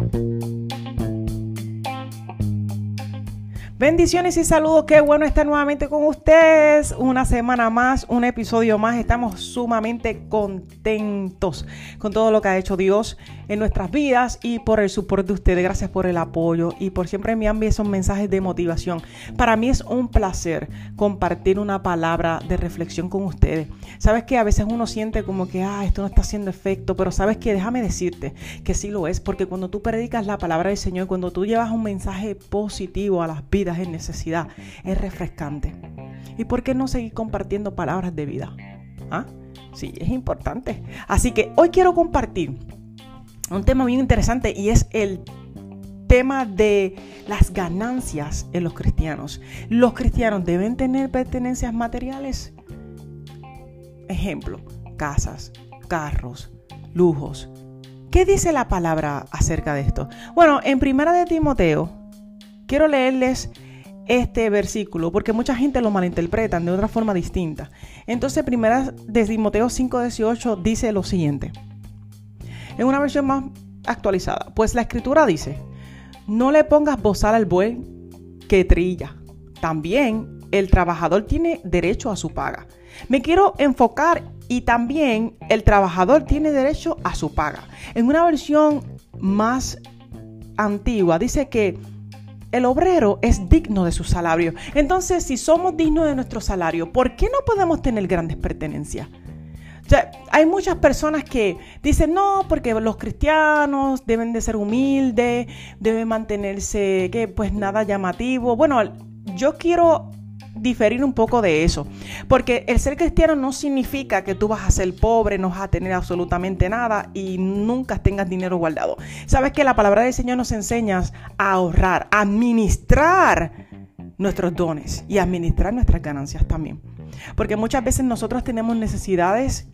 Bye. Bendiciones y saludos, qué bueno estar nuevamente con ustedes. Una semana más, un episodio más. Estamos sumamente contentos con todo lo que ha hecho Dios en nuestras vidas y por el soporte de ustedes. Gracias por el apoyo y por siempre enviarme esos mensajes de motivación. Para mí es un placer compartir una palabra de reflexión con ustedes. Sabes que a veces uno siente como que, ah, esto no está haciendo efecto, pero sabes que déjame decirte que sí lo es, porque cuando tú predicas la palabra del Señor, cuando tú llevas un mensaje positivo a las vidas, en necesidad. Es refrescante. ¿Y por qué no seguir compartiendo palabras de vida? ¿Ah? Sí, es importante. Así que hoy quiero compartir un tema bien interesante y es el tema de las ganancias en los cristianos. ¿Los cristianos deben tener pertenencias materiales? Ejemplo, casas, carros, lujos. ¿Qué dice la palabra acerca de esto? Bueno, en Primera de Timoteo Quiero leerles este versículo porque mucha gente lo malinterpreta de otra forma distinta. Entonces, primera de Timoteo 5:18 dice lo siguiente. En una versión más actualizada, pues la escritura dice, no le pongas bozal al buey que trilla. También el trabajador tiene derecho a su paga. Me quiero enfocar y también el trabajador tiene derecho a su paga. En una versión más antigua dice que el obrero es digno de su salario. Entonces, si somos dignos de nuestro salario, ¿por qué no podemos tener grandes pertenencias? hay muchas personas que dicen, no, porque los cristianos deben de ser humildes, deben mantenerse, que pues nada llamativo. Bueno, yo quiero diferir un poco de eso. Porque el ser cristiano no significa que tú vas a ser pobre, no vas a tener absolutamente nada y nunca tengas dinero guardado. Sabes que la palabra del Señor nos enseña a ahorrar, a administrar nuestros dones y administrar nuestras ganancias también. Porque muchas veces nosotros tenemos necesidades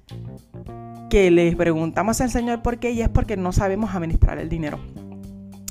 que les preguntamos al Señor por qué y es porque no sabemos administrar el dinero.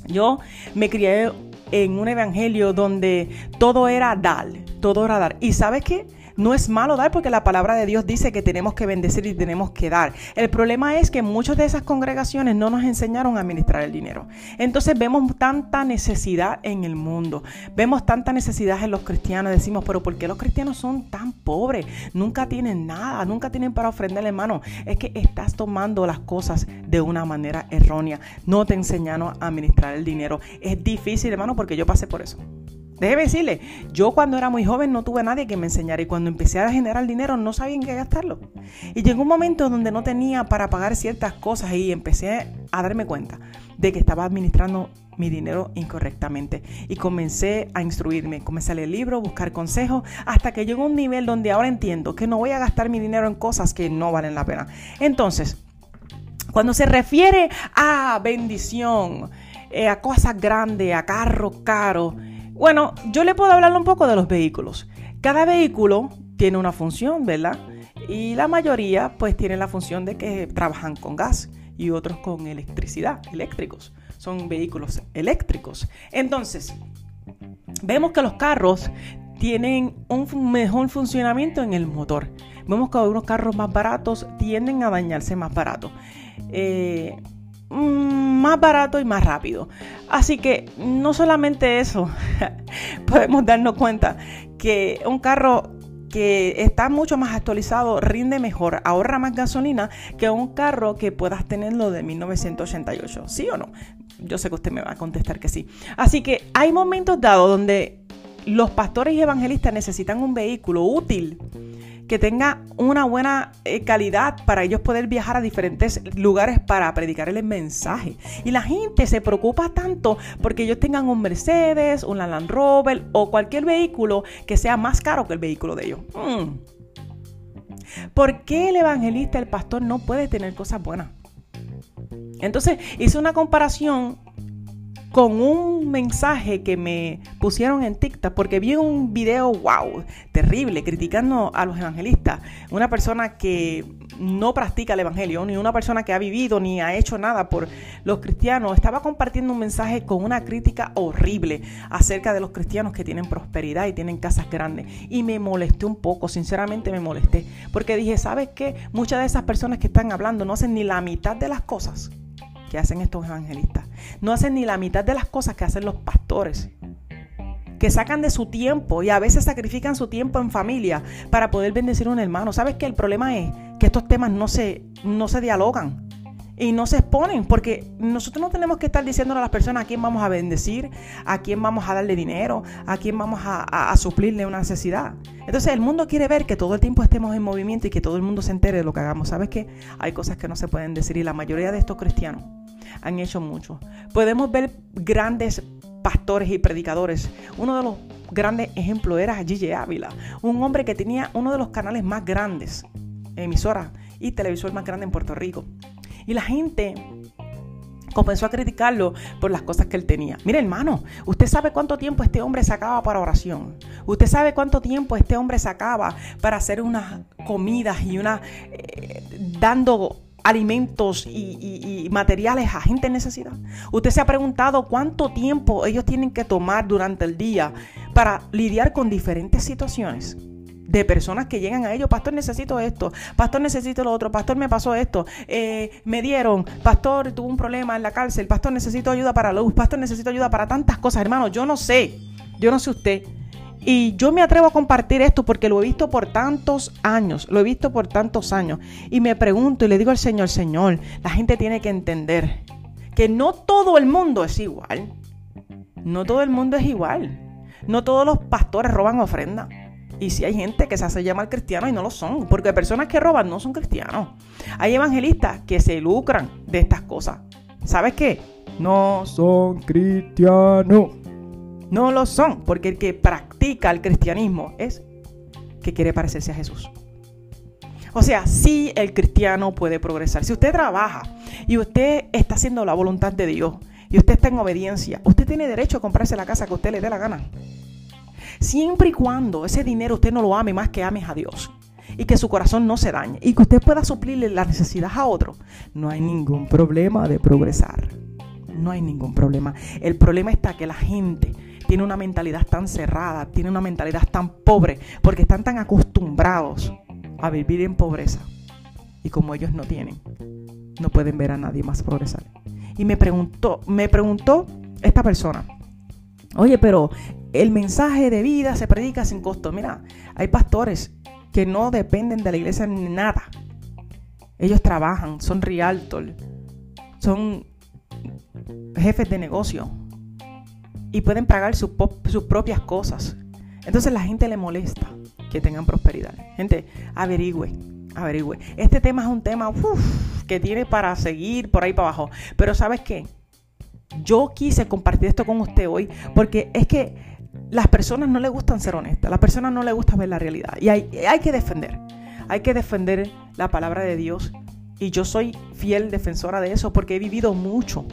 Yo me crié en un evangelio donde todo era dar, todo era dar. ¿Y sabes qué? No es malo dar porque la palabra de Dios dice que tenemos que bendecir y tenemos que dar. El problema es que muchas de esas congregaciones no nos enseñaron a administrar el dinero. Entonces vemos tanta necesidad en el mundo. Vemos tanta necesidad en los cristianos. Decimos, pero ¿por qué los cristianos son tan pobres? Nunca tienen nada, nunca tienen para ofrenderle hermano. Es que estás tomando las cosas de una manera errónea. No te enseñaron a administrar el dinero. Es difícil, hermano, porque yo pasé por eso. Déjeme decirle, yo cuando era muy joven no tuve nadie que me enseñara y cuando empecé a generar dinero no sabía en qué gastarlo. Y llegó un momento donde no tenía para pagar ciertas cosas y empecé a darme cuenta de que estaba administrando mi dinero incorrectamente. Y comencé a instruirme, comencé a leer libros, buscar consejos, hasta que llegó un nivel donde ahora entiendo que no voy a gastar mi dinero en cosas que no valen la pena. Entonces, cuando se refiere a bendición, eh, a cosas grandes, a carros caros, bueno, yo le puedo hablar un poco de los vehículos. Cada vehículo tiene una función, ¿verdad? Y la mayoría pues tiene la función de que trabajan con gas y otros con electricidad, eléctricos. Son vehículos eléctricos. Entonces, vemos que los carros tienen un mejor funcionamiento en el motor. Vemos que algunos carros más baratos tienden a dañarse más barato. Eh, más barato y más rápido. Así que no solamente eso, podemos darnos cuenta que un carro que está mucho más actualizado rinde mejor, ahorra más gasolina que un carro que puedas tenerlo de 1988. ¿Sí o no? Yo sé que usted me va a contestar que sí. Así que hay momentos dados donde los pastores y evangelistas necesitan un vehículo útil que tenga una buena eh, calidad para ellos poder viajar a diferentes lugares para predicar el mensaje. Y la gente se preocupa tanto porque ellos tengan un Mercedes, un Land Rover o cualquier vehículo que sea más caro que el vehículo de ellos. Mm. ¿Por qué el evangelista, el pastor, no puede tener cosas buenas? Entonces hice una comparación con un mensaje que me pusieron en TikTok porque vi un video, wow, terrible, criticando a los evangelistas. Una persona que no practica el evangelio, ni una persona que ha vivido ni ha hecho nada por los cristianos, estaba compartiendo un mensaje con una crítica horrible acerca de los cristianos que tienen prosperidad y tienen casas grandes. Y me molesté un poco, sinceramente me molesté, porque dije, ¿sabes qué? Muchas de esas personas que están hablando no hacen ni la mitad de las cosas que hacen estos evangelistas. No hacen ni la mitad de las cosas que hacen los pastores. Que sacan de su tiempo y a veces sacrifican su tiempo en familia para poder bendecir a un hermano. ¿Sabes qué? El problema es que estos temas no se, no se dialogan y no se exponen, porque nosotros no tenemos que estar diciéndole a las personas a quién vamos a bendecir, a quién vamos a darle dinero, a quién vamos a, suplirle una necesidad. Entonces el mundo quiere ver que todo el tiempo estemos en movimiento y que todo el mundo se entere de lo que hagamos. ¿Sabes qué? Hay cosas que no se pueden decir y la mayoría de estos cristianos han hecho mucho. Podemos ver grandes pastores y predicadores. Uno de los grandes ejemplos era Gigi Ávila, un hombre que tenía uno de los canales más grandes, emisora y televisor más grande en Puerto Rico. Y la gente comenzó a criticarlo por las cosas que él tenía. Mire, hermano, usted sabe cuánto tiempo este hombre sacaba para oración. Usted sabe cuánto tiempo este hombre sacaba para hacer unas comidas y una eh, dando alimentos y, y, materiales a gente en necesidad. Usted se ha preguntado cuánto tiempo ellos tienen que tomar durante el día para lidiar con diferentes situaciones de personas que llegan a ellos, pastor necesito esto, pastor necesito lo otro, pastor me pasó esto, eh, me dieron, pastor tuvo un problema en la cárcel, pastor necesito ayuda para luz, pastor necesito ayuda para tantas cosas, hermano, yo no sé, yo no sé usted. Y yo me atrevo a compartir esto porque lo he visto por tantos años, lo he visto por tantos años. Y me pregunto y le digo al Señor, Señor, la gente tiene que entender que no todo el mundo es igual. No todo el mundo es igual. No todos los pastores roban ofrenda. Y si hay gente que se hace llamar cristiano y no lo son, porque personas que roban no son cristianos. Hay evangelistas que se lucran de estas cosas. ¿Sabes qué? No son cristianos. No lo son, porque el que practica el cristianismo es que quiere parecerse a Jesús. O sea, sí el cristiano puede progresar. Si usted trabaja y usted está haciendo la voluntad de Dios y usted está en obediencia, usted tiene derecho a comprarse la casa que usted le dé la gana. Siempre y cuando ese dinero usted no lo ame más que ames a Dios y que su corazón no se dañe y que usted pueda suplirle la necesidad a otro, no hay ningún problema de progresar. No hay ningún problema. El problema está que la gente tiene una mentalidad tan cerrada, tiene una mentalidad tan pobre, porque están tan acostumbrados a vivir en pobreza. Y como ellos no tienen, no pueden ver a nadie más progresar. Y me preguntó, me preguntó esta persona, oye, pero el mensaje de vida se predica sin costo. Mira, hay pastores que no dependen de la iglesia ni nada. Ellos trabajan, son realtor, son jefes de negocio y pueden pagar sus, propias cosas. Entonces la gente le molesta que tengan prosperidad. Gente, averigüe, averigüe. Este tema es un tema que tiene para seguir por ahí para abajo. Pero ¿sabes qué? Yo quise compartir esto con usted hoy porque es que las personas no le gustan ser honestas, las personas no le gusta ver la realidad. Y hay, hay que defender, hay que defender la palabra de Dios. Y yo soy fiel defensora de eso porque he vivido mucho.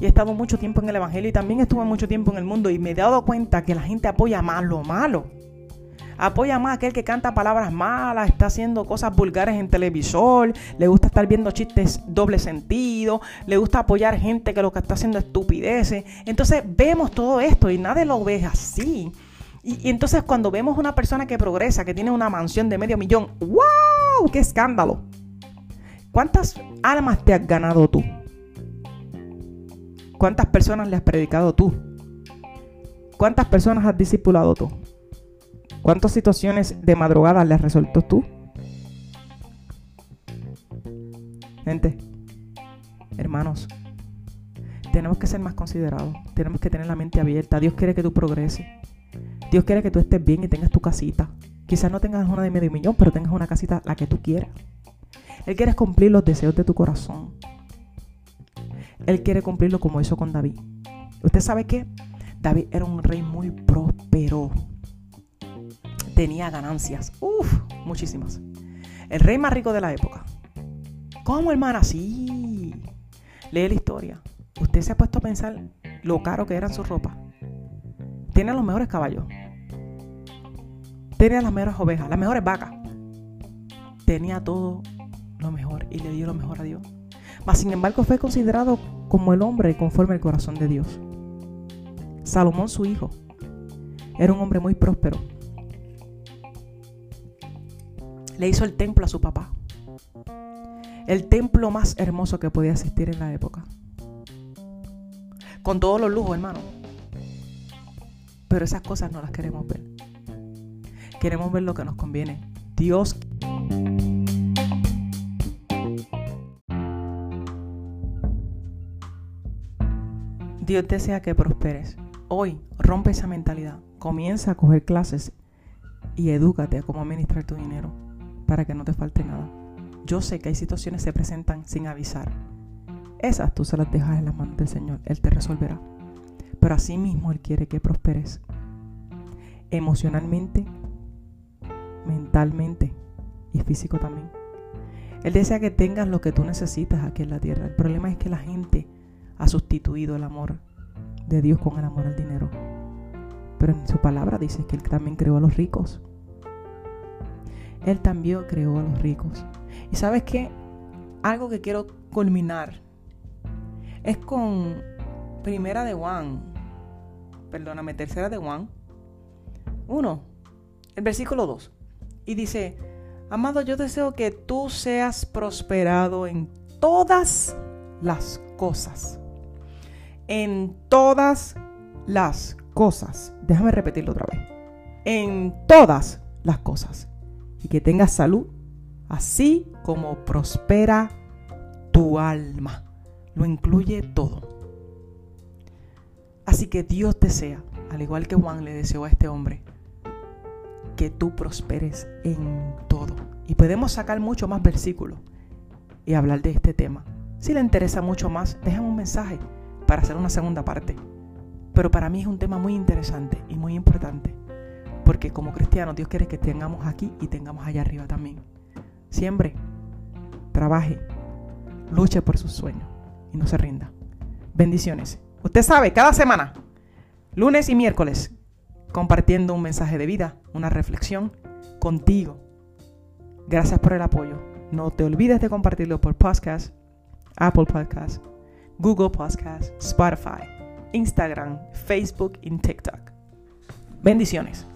Y he estado mucho tiempo en el Evangelio y también estuve mucho tiempo en el mundo y me he dado cuenta que la gente apoya más lo malo Apoya más a aquel que canta palabras malas, está haciendo cosas vulgares en televisor, le gusta estar viendo chistes doble sentido, le gusta apoyar gente que lo que está haciendo estupideces. Entonces vemos todo esto y nadie lo ve así. Y, entonces cuando vemos una persona que progresa, que tiene una mansión de medio millón, ¡wow! ¡Qué escándalo! ¿Cuántas almas te has ganado tú? ¿Cuántas personas le has predicado tú? ¿Cuántas personas has discipulado tú? ¿Cuántas situaciones de madrugada le has resuelto tú? Gente, hermanos, tenemos que ser más considerados. Tenemos que tener la mente abierta. Dios quiere que tú progreses. Dios quiere que tú estés bien y tengas tu casita. Quizás no tengas una de medio millón, pero tengas una casita la que tú quieras. Él quiere cumplir los deseos de tu corazón. Él quiere cumplirlo como hizo con David. ¿Usted sabe qué? David era un rey muy próspero tenía ganancias. Uf, muchísimas. El rey más rico de la época. ¿Cómo, hermana? Sí. Lee la historia. Usted se ha puesto a pensar lo caro que eran sus ropas. Tiene los mejores caballos. Tenía las mejores ovejas, las mejores vacas. Tenía todo lo mejor y le dio lo mejor a Dios. Mas sin embargo fue considerado como el hombre conforme al corazón de Dios. Salomón, su hijo, era un hombre muy próspero le hizo el templo a su papá. El templo más hermoso que podía existir en la época. con todos los lujos, hermano. Pero esas cosas no las queremos ver. Queremos ver lo que nos conviene. Dios Dios desea que prosperes. Hoy rompe esa mentalidad. Comienza a coger clases y edúcate a cómo administrar tu dinero para que no te falte nada. Yo sé que hay situaciones que se presentan sin avisar. Esas tú se las dejas en las manos del Señor. Él te resolverá. Pero así mismo Él quiere que prosperes. Emocionalmente, mentalmente y físico también. Él desea que tengas lo que tú necesitas aquí en la tierra. El problema es que la gente ha sustituido el amor de Dios con el amor al dinero. Pero en su palabra dice que Él también creó a los ricos. Él también creó a los ricos. Y sabes qué? Algo que quiero culminar es con primera de Juan, perdóname, tercera de Juan, uno, el versículo 2. Y dice, amado, yo deseo que tú seas prosperado en todas las cosas en todas las cosas. Déjame repetirlo otra vez. En todas las cosas. Y que tengas salud, así como prospera tu alma. Lo incluye todo. Así que Dios desea, al igual que Juan le deseó a este hombre, que tú prosperes en todo. Y podemos sacar mucho más versículos y hablar de este tema. Si le interesa mucho más, déjame un mensaje para hacer una segunda parte. Pero para mí es un tema muy interesante y muy importante, porque como cristianos Dios quiere que tengamos aquí y tengamos allá arriba también. Siempre trabaje, luche por sus sueños y no se rinda. Bendiciones. Usted sabe, cada semana, lunes y miércoles, compartiendo un mensaje de vida, una reflexión contigo. Gracias por el apoyo. No te olvides de compartirlo por podcast, Apple Podcast Google Podcast, Spotify, Instagram, Facebook y TikTok. Bendiciones.